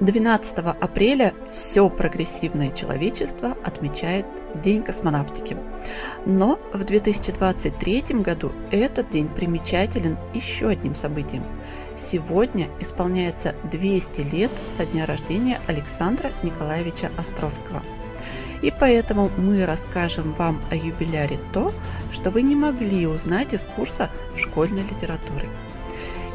12 апреля все прогрессивное человечество отмечает День космонавтики. Но в 2023 году этот день примечателен еще одним событием. Сегодня исполняется 200 лет со дня рождения Александра Николаевича Островского. И поэтому мы расскажем вам о юбиляре то, что вы не могли узнать из курса школьной литературы.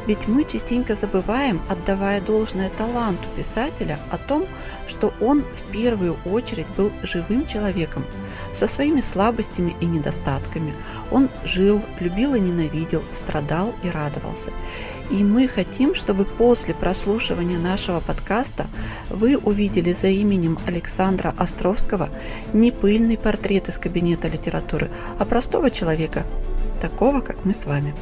Ведь мы частенько забываем, отдавая должное таланту писателя, о том, что он в первую очередь был живым человеком, со своими слабостями и недостатками. Он жил, любил и ненавидел, страдал и радовался. И мы хотим, чтобы после прослушивания нашего подкаста вы увидели за именем Александра Островского не пыльный портрет из кабинета литературы, а простого человека, такого, как мы с вами.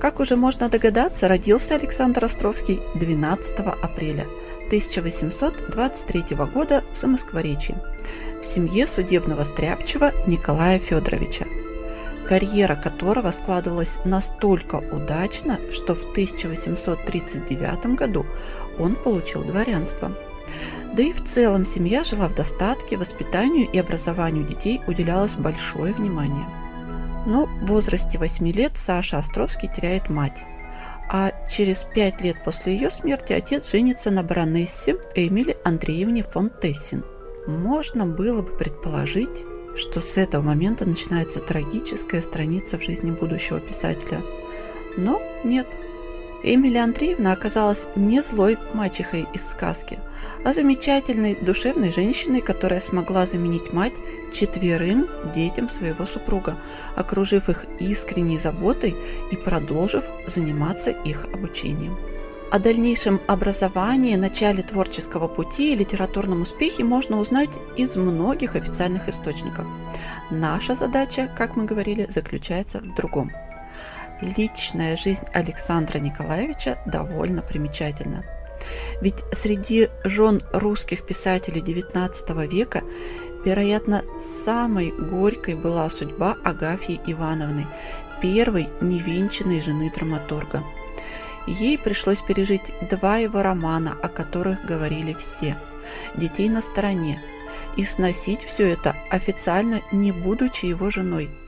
Как уже можно догадаться, родился Александр Островский 12 апреля 1823 года в Самоскворечье в семье судебного стряпчего Николая Федоровича, карьера которого складывалась настолько удачно, что в 1839 году он получил дворянство. Да и в целом семья жила в достатке, воспитанию и образованию детей уделялось большое внимание – но в возрасте 8 лет Саша Островский теряет мать. А через 5 лет после ее смерти отец женится на баронессе Эмили Андреевне фон Тессин. Можно было бы предположить, что с этого момента начинается трагическая страница в жизни будущего писателя. Но нет – Эмилия Андреевна оказалась не злой мачехой из сказки, а замечательной душевной женщиной, которая смогла заменить мать четверым детям своего супруга, окружив их искренней заботой и продолжив заниматься их обучением. О дальнейшем образовании, начале творческого пути и литературном успехе можно узнать из многих официальных источников. Наша задача, как мы говорили, заключается в другом – личная жизнь Александра Николаевича довольно примечательна. Ведь среди жен русских писателей XIX века, вероятно, самой горькой была судьба Агафьи Ивановны, первой невенчанной жены драматурга. Ей пришлось пережить два его романа, о которых говорили все «Детей на стороне», и сносить все это официально не будучи его женой –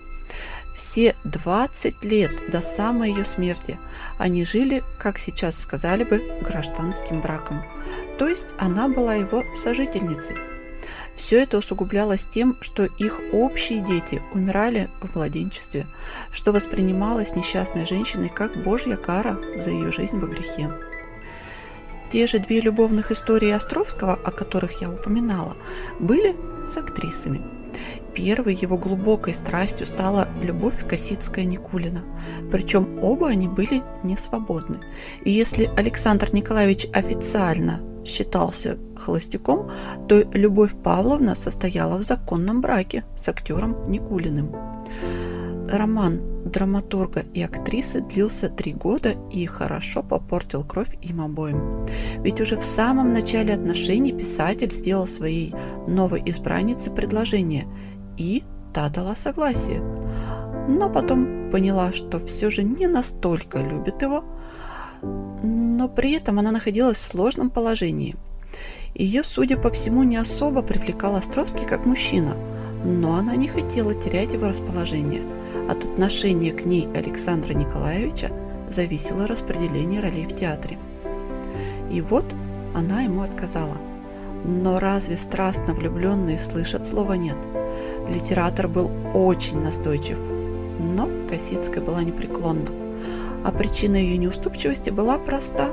все 20 лет до самой ее смерти они жили, как сейчас сказали бы, гражданским браком. То есть она была его сожительницей. Все это усугублялось тем, что их общие дети умирали в младенчестве, что воспринималось несчастной женщиной как божья кара за ее жизнь во грехе. Те же две любовных истории Островского, о которых я упоминала, были с актрисами – Первой его глубокой страстью стала любовь Косицкая-Никулина. Причем оба они были не свободны. И если Александр Николаевич официально считался холостяком, то Любовь Павловна состояла в законном браке с актером Никулиным. Роман драматурга и актрисы длился три года и хорошо попортил кровь им обоим. Ведь уже в самом начале отношений писатель сделал своей новой избраннице предложение и та дала согласие. Но потом поняла, что все же не настолько любит его, но при этом она находилась в сложном положении. Ее, судя по всему, не особо привлекал Островский как мужчина, но она не хотела терять его расположение. От отношения к ней Александра Николаевича зависело распределение ролей в театре. И вот она ему отказала. Но разве страстно влюбленные слышат слова «нет»? Литератор был очень настойчив, но Косицкая была непреклонна. А причина ее неуступчивости была проста.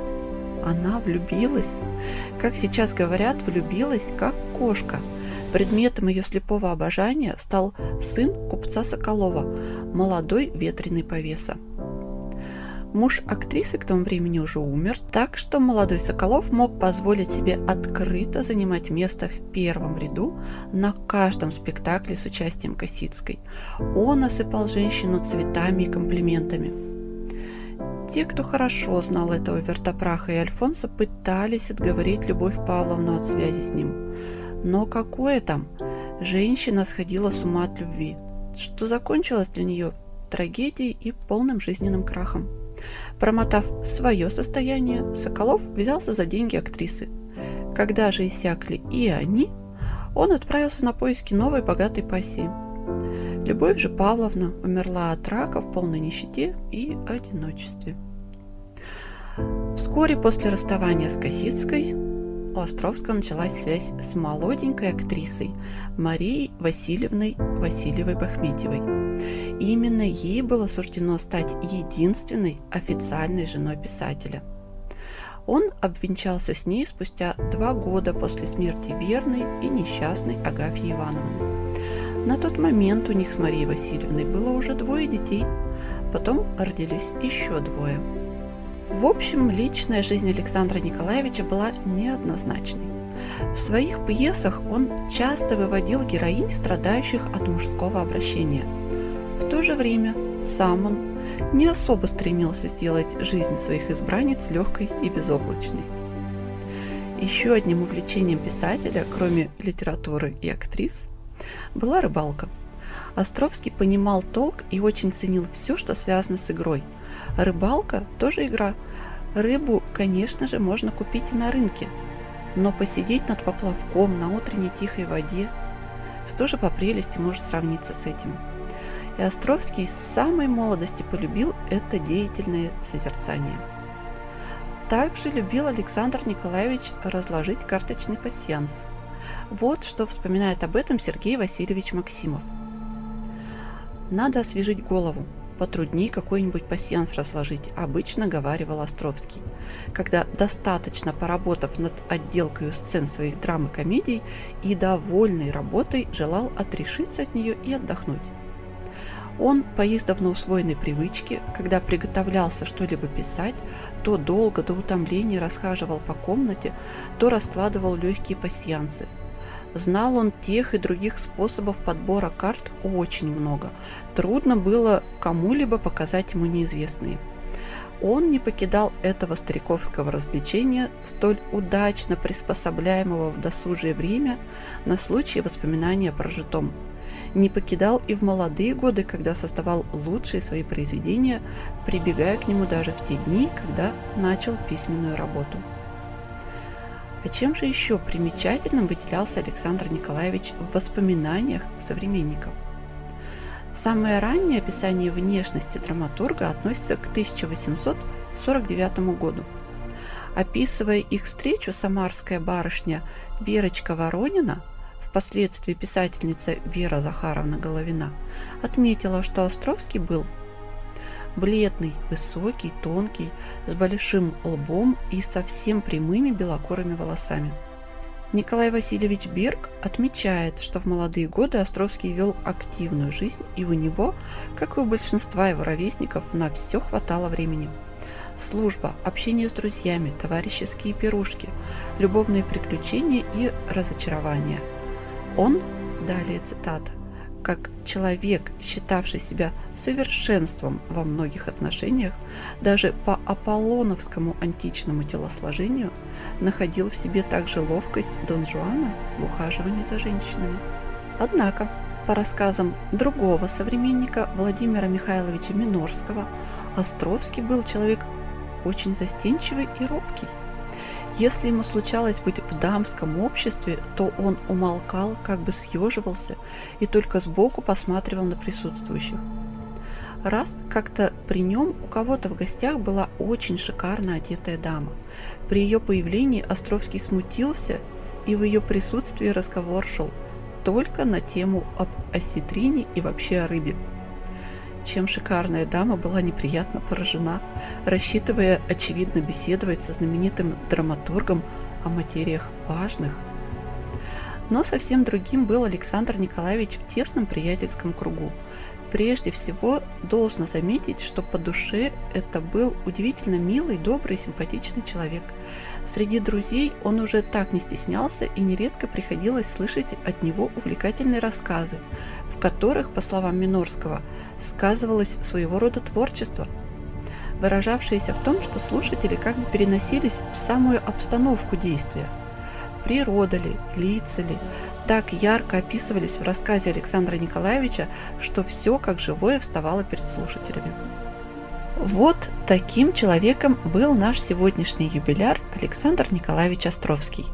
Она влюбилась. Как сейчас говорят, влюбилась как кошка. Предметом ее слепого обожания стал сын купца Соколова, молодой ветреный повеса. Муж актрисы к тому времени уже умер, так что молодой Соколов мог позволить себе открыто занимать место в первом ряду на каждом спектакле с участием Косицкой. Он осыпал женщину цветами и комплиментами. Те, кто хорошо знал этого вертопраха и Альфонса, пытались отговорить Любовь Павловну от связи с ним. Но какое там? Женщина сходила с ума от любви, что закончилось для нее трагедией и полным жизненным крахом. Промотав свое состояние, Соколов взялся за деньги актрисы. Когда же иссякли и они, он отправился на поиски новой богатой пассии. Любовь же Павловна умерла от рака в полной нищете и одиночестве. Вскоре после расставания с Косицкой у Островского началась связь с молоденькой актрисой Марией Васильевной Васильевой-Бахметьевой. Именно ей было суждено стать единственной официальной женой писателя. Он обвенчался с ней спустя два года после смерти верной и несчастной Агафьи Ивановны. На тот момент у них с Марией Васильевной было уже двое детей, потом родились еще двое – в общем, личная жизнь Александра Николаевича была неоднозначной. В своих пьесах он часто выводил героинь, страдающих от мужского обращения. В то же время сам он не особо стремился сделать жизнь своих избранниц легкой и безоблачной. Еще одним увлечением писателя, кроме литературы и актрис, была рыбалка. Островский понимал толк и очень ценил все, что связано с игрой – Рыбалка тоже игра. Рыбу, конечно же, можно купить и на рынке, но посидеть над поплавком на утренней тихой воде, что же по прелести может сравниться с этим? И Островский с самой молодости полюбил это деятельное созерцание. Также любил Александр Николаевич разложить карточный пасьянс. Вот что вспоминает об этом Сергей Васильевич Максимов. Надо освежить голову, потрудней какой-нибудь пасьянс разложить, обычно говаривал Островский, когда, достаточно поработав над отделкой сцен своих драм и комедий и довольный работой, желал отрешиться от нее и отдохнуть. Он, по издавна усвоенной привычке, когда приготовлялся что-либо писать, то долго до утомления расхаживал по комнате, то раскладывал легкие пасьянсы – Знал он тех и других способов подбора карт очень много. Трудно было кому-либо показать ему неизвестные. Он не покидал этого стариковского развлечения, столь удачно приспособляемого в досужее время на случай воспоминания о прожитом. Не покидал и в молодые годы, когда создавал лучшие свои произведения, прибегая к нему даже в те дни, когда начал письменную работу. А чем же еще примечательным выделялся Александр Николаевич в воспоминаниях современников? Самое раннее описание внешности драматурга относится к 1849 году. Описывая их встречу, самарская барышня Верочка Воронина, впоследствии писательница Вера Захаровна Головина, отметила, что Островский был бледный, высокий, тонкий, с большим лбом и совсем прямыми белокурыми волосами. Николай Васильевич Берг отмечает, что в молодые годы Островский вел активную жизнь, и у него, как и у большинства его ровесников, на все хватало времени. Служба, общение с друзьями, товарищеские пирушки, любовные приключения и разочарования. Он, далее цитата, как человек, считавший себя совершенством во многих отношениях, даже по аполлоновскому античному телосложению, находил в себе также ловкость Дон Жуана в ухаживании за женщинами. Однако, по рассказам другого современника Владимира Михайловича Минорского, Островский был человек очень застенчивый и робкий – если ему случалось быть в дамском обществе, то он умолкал, как бы съеживался и только сбоку посматривал на присутствующих. Раз как-то при нем у кого-то в гостях была очень шикарно одетая дама. При ее появлении Островский смутился, и в ее присутствии разговор шел только на тему об осетрине и вообще о рыбе чем шикарная дама была неприятно поражена, рассчитывая, очевидно, беседовать со знаменитым драматургом о материях важных. Но совсем другим был Александр Николаевич в тесном приятельском кругу. Прежде всего, должно заметить, что по душе это был удивительно милый, добрый, симпатичный человек. Среди друзей он уже так не стеснялся и нередко приходилось слышать от него увлекательные рассказы, в которых, по словам Минорского, сказывалось своего рода творчество, выражавшееся в том, что слушатели как бы переносились в самую обстановку действия – природа ли, лица ли, так ярко описывались в рассказе Александра Николаевича, что все как живое вставало перед слушателями. Вот таким человеком был наш сегодняшний юбиляр Александр Николаевич Островский.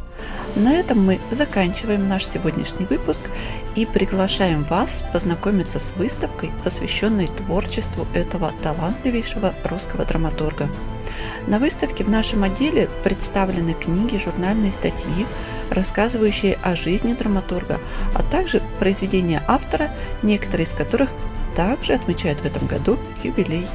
На этом мы заканчиваем наш сегодняшний выпуск и приглашаем вас познакомиться с выставкой, посвященной творчеству этого талантливейшего русского драматурга. На выставке в нашем отделе представлены книги, журнальные статьи, рассказывающие о жизни драматурга, а также произведения автора, некоторые из которых также отмечают в этом году юбилей.